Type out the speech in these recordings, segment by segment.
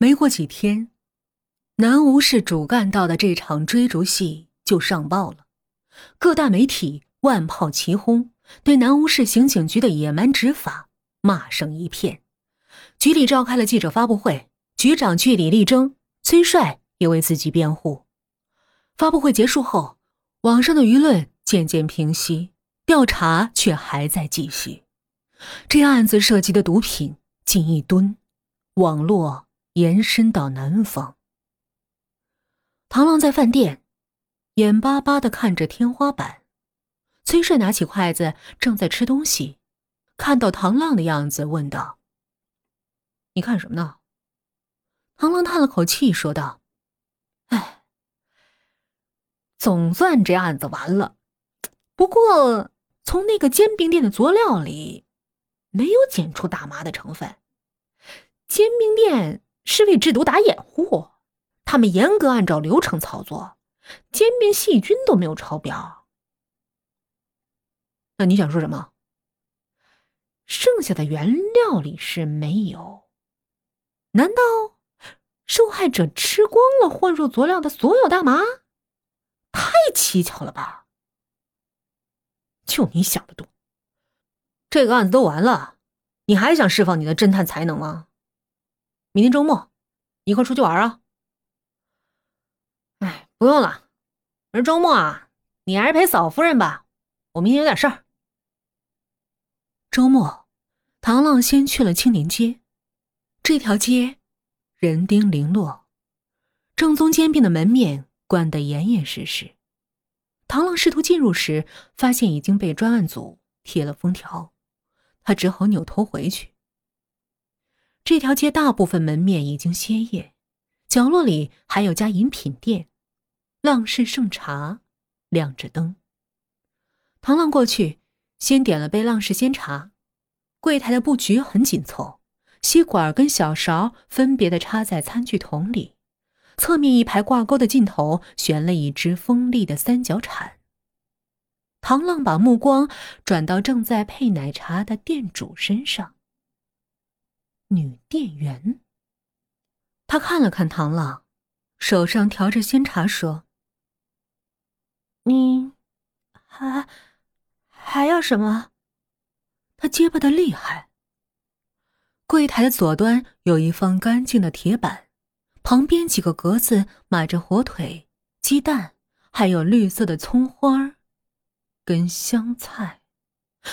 没过几天，南吴市主干道的这场追逐戏就上报了，各大媒体万炮齐轰，对南吴市刑警局的野蛮执法骂声一片。局里召开了记者发布会，局长据理力争，崔帅也为自己辩护。发布会结束后，网上的舆论渐渐平息，调查却还在继续。这案子涉及的毒品近一吨，网络。延伸到南方。唐浪在饭店，眼巴巴的看着天花板。崔帅拿起筷子，正在吃东西，看到唐浪的样子，问道：“你看什么呢？”唐浪叹了口气，说道：“哎，总算这案子完了。不过，从那个煎饼店的佐料里，没有检出大麻的成分。煎饼店。”是为制毒打掩护，他们严格按照流程操作，煎饼细菌都没有超标。那你想说什么？剩下的原料里是没有？难道受害者吃光了混入佐料的所有大麻？太蹊跷了吧！就你想的多。这个案子都完了，你还想释放你的侦探才能吗？明天周末，一块出去玩啊！哎，不用了，明周末啊，你还是陪嫂夫人吧。我明天有点事儿。周末，唐浪先去了青年街。这条街人丁零落，正宗煎饼的门面关得严严实实。唐浪试图进入时，发现已经被专案组贴了封条，他只好扭头回去。这条街大部分门面已经歇业，角落里还有家饮品店，浪氏盛茶亮着灯。唐浪过去，先点了杯浪氏鲜茶。柜台的布局很紧凑，吸管跟小勺分别的插在餐具桶里，侧面一排挂钩的尽头悬了一只锋利的三角铲。唐浪把目光转到正在配奶茶的店主身上。女店员。他看了看唐朗，手上调着鲜茶，说：“你还还要什么？”他结巴的厉害。柜台的左端有一方干净的铁板，旁边几个格子码着火腿、鸡蛋，还有绿色的葱花跟香菜。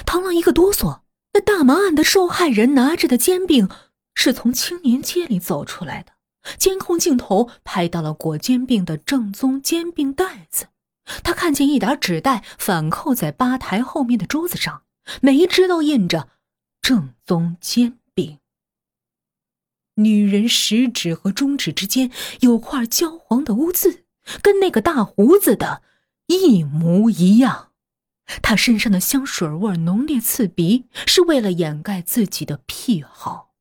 唐浪一个哆嗦，那大麻案的受害人拿着的煎饼。是从青年街里走出来的，监控镜头拍到了裹煎饼的正宗煎饼袋子。他看见一沓纸袋反扣在吧台后面的桌子上，每一只都印着“正宗煎饼”。女人食指和中指之间有块焦黄的污渍，跟那个大胡子的一模一样。她身上的香水味浓烈刺鼻，是为了掩盖自己的癖好。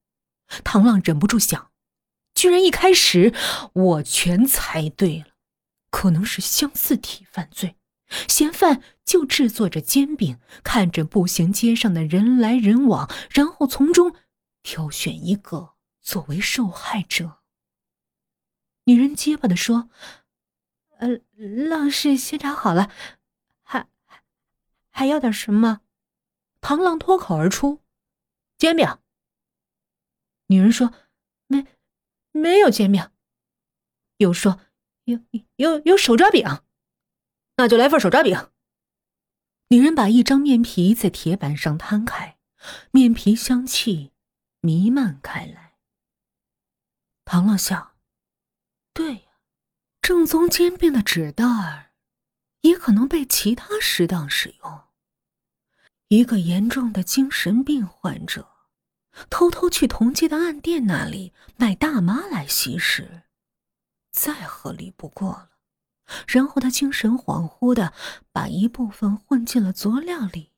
唐浪忍不住想，居然一开始我全猜对了，可能是相似体犯罪，嫌犯就制作着煎饼，看着步行街上的人来人往，然后从中挑选一个作为受害者。女人结巴的说：“呃，浪是先查好了，还要点什么？”唐浪脱口而出：“煎饼。”女人说：“没，没有煎饼。”又说：“有有有手抓饼，那就来份手抓饼。”女人把一张面皮在铁板上摊开，面皮香气弥漫开来。唐浪想：“对呀，正宗煎饼的纸袋儿也可能被其他适当使用。一个严重的精神病患者。”偷偷去同街的暗店那里买大麻来吸食，再合理不过了。然后他精神恍惚的把一部分混进了佐料里。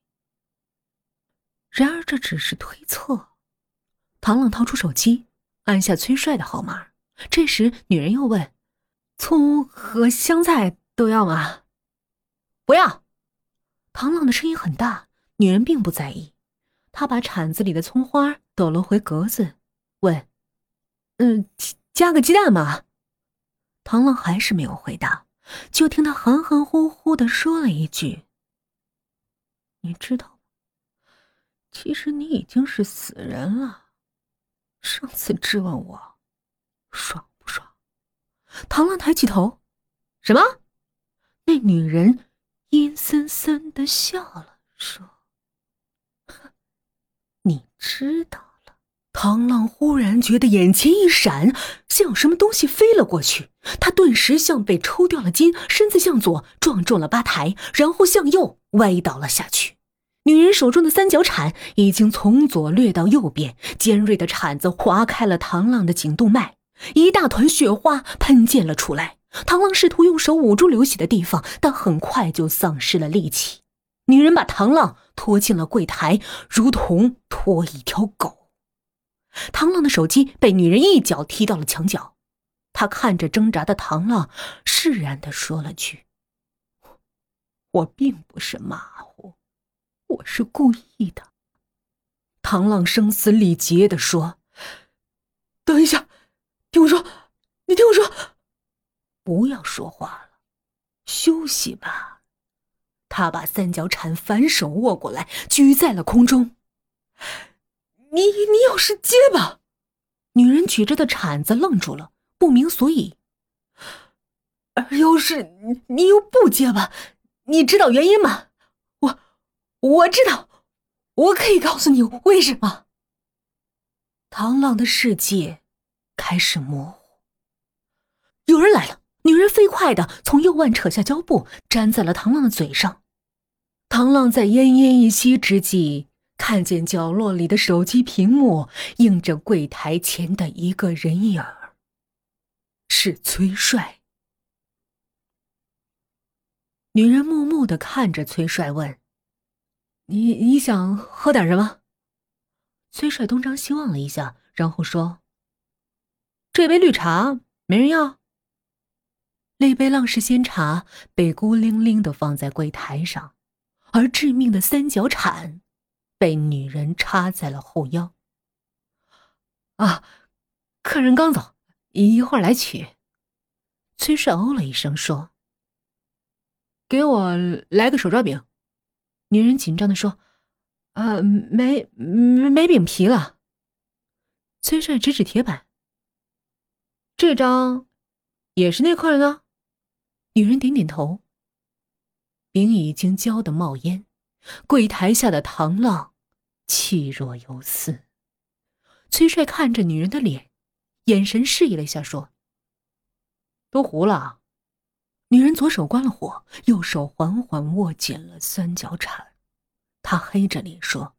然而这只是推测。唐浪掏出手机，按下崔帅的号码。这时女人又问：“葱和香菜都要吗？”“不要。”唐浪的声音很大，女人并不在意。她把铲子里的葱花。抖了回格子，问：“嗯，加个鸡蛋吗。唐浪还是没有回答，就听他含含糊糊的说了一句：“你知道吗？其实你已经是死人了。上次质问我，爽不爽？”唐浪抬起头：“什么？”那女人阴森森的笑了，说：“ 你知道了。”唐浪忽然觉得眼前一闪，像有什么东西飞了过去。他顿时像被抽掉了筋，身子向左撞中了吧台，然后向右歪倒了下去。女人手中的三角铲已经从左掠到右边，尖锐的铲子划开了唐浪的颈动脉，一大团血花喷溅了出来。唐浪试图用手捂住流血的地方，但很快就丧失了力气。女人把唐浪拖进了柜台，如同拖一条狗。唐浪的手机被女人一脚踢到了墙角，他看着挣扎的唐浪，释然的说了句：“我并不是马虎，我是故意的。”唐浪声嘶力竭的说：“等一下，听我说，你听我说，不要说话了，休息吧。”他把三角铲反手握过来，举在了空中。你你要是结巴，女人举着的铲子愣住了，不明所以。而要是你又不结巴，你知道原因吗？我我知道，我可以告诉你为什么。唐浪的世界开始模糊。有人来了，女人飞快的从右腕扯下胶布，粘在了唐浪的嘴上。唐浪在奄奄一息之际。看见角落里的手机屏幕映着柜台前的一个人影，是崔帅。女人木木的看着崔帅，问：“你你想喝点什么？”崔帅东张西望了一下，然后说：“这杯绿茶没人要。”那杯浪氏鲜茶被孤零零的放在柜台上，而致命的三角铲。被女人插在了后腰。啊，客人刚走，一会儿来取。崔帅哦了一声说：“给我来个手抓饼。”女人紧张的说：“啊，没没没饼皮了。”崔帅指指铁板：“这张也是那客人的。”女人点点头。饼已经焦得冒烟。柜台下的唐浪，气若游丝。崔帅看着女人的脸，眼神示意了一下，说：“都糊了。”女人左手关了火，右手缓缓握紧了三角铲。她黑着脸说：“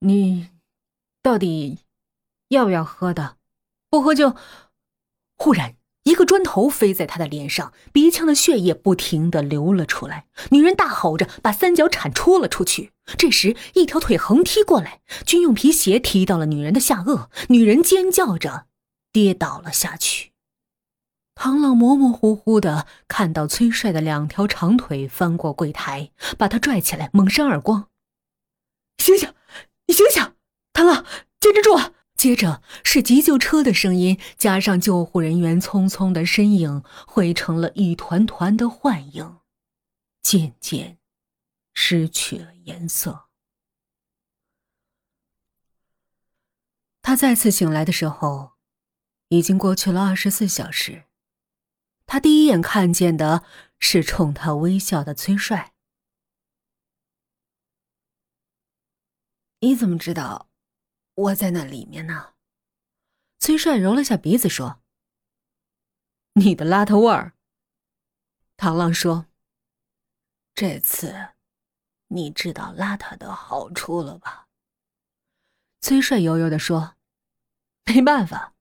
你到底要不要喝的？不喝就……”忽然。一个砖头飞在他的脸上，鼻腔的血液不停的流了出来。女人大吼着把三角铲戳了出去。这时，一条腿横踢过来，军用皮鞋踢到了女人的下颚，女人尖叫着跌倒了下去。唐浪模模糊糊的看到崔帅的两条长腿翻过柜台，把他拽起来，猛扇耳光：“醒醒，你醒醒！唐浪，坚持住！”接着是急救车的声音，加上救护人员匆匆的身影，汇成了一团团的幻影，渐渐失去了颜色。他再次醒来的时候，已经过去了二十四小时。他第一眼看见的是冲他微笑的崔帅。你怎么知道？我在那里面呢。崔帅揉了下鼻子说：“你的邋遢味儿。”唐浪说：“这次，你知道邋遢的好处了吧？”崔帅悠悠的说：“没办法，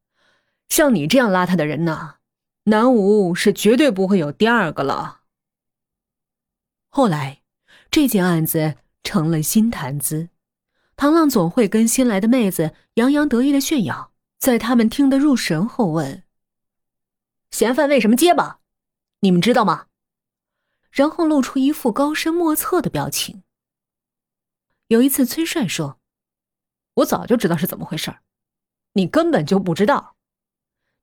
像你这样邋遢的人呢，南吴是绝对不会有第二个了。”后来，这件案子成了新谈资。唐浪总会跟新来的妹子洋洋得意的炫耀，在他们听得入神后问：“嫌犯为什么结巴？你们知道吗？”然后露出一副高深莫测的表情。有一次，崔帅说：“我早就知道是怎么回事你根本就不知道。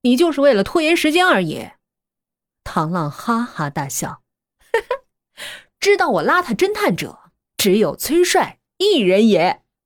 你就是为了拖延时间而已。唐浪哈哈大笑，知道我邋遢侦探者只有崔帅一人也。